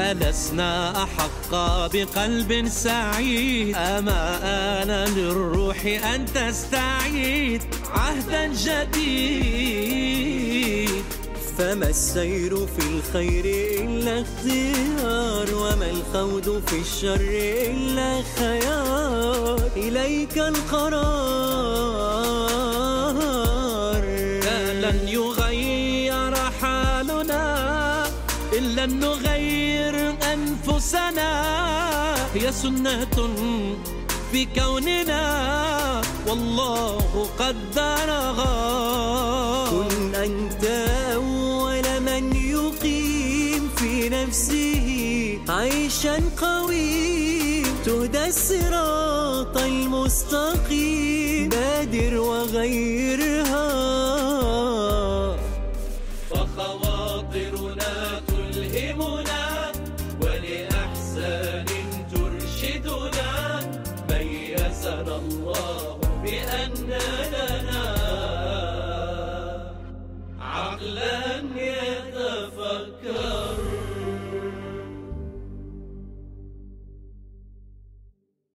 ألسنا أحق بقلب سعيد؟ أما آن للروح أن تستعيد عهدا جديد؟ فما السير في الخير إلا اختيار وما الخوض في الشر إلا خيار؟ إليك القرار. لن يغير إلا أن نغير أنفسنا. هي سنة في كوننا. والله قدرها. كن أنت أول من يقيم في نفسه عيشا قويم تهدى الصراط المستقيم. بادر وغيرها. أخبرنا الله بأن لنا عقلا يتفكر.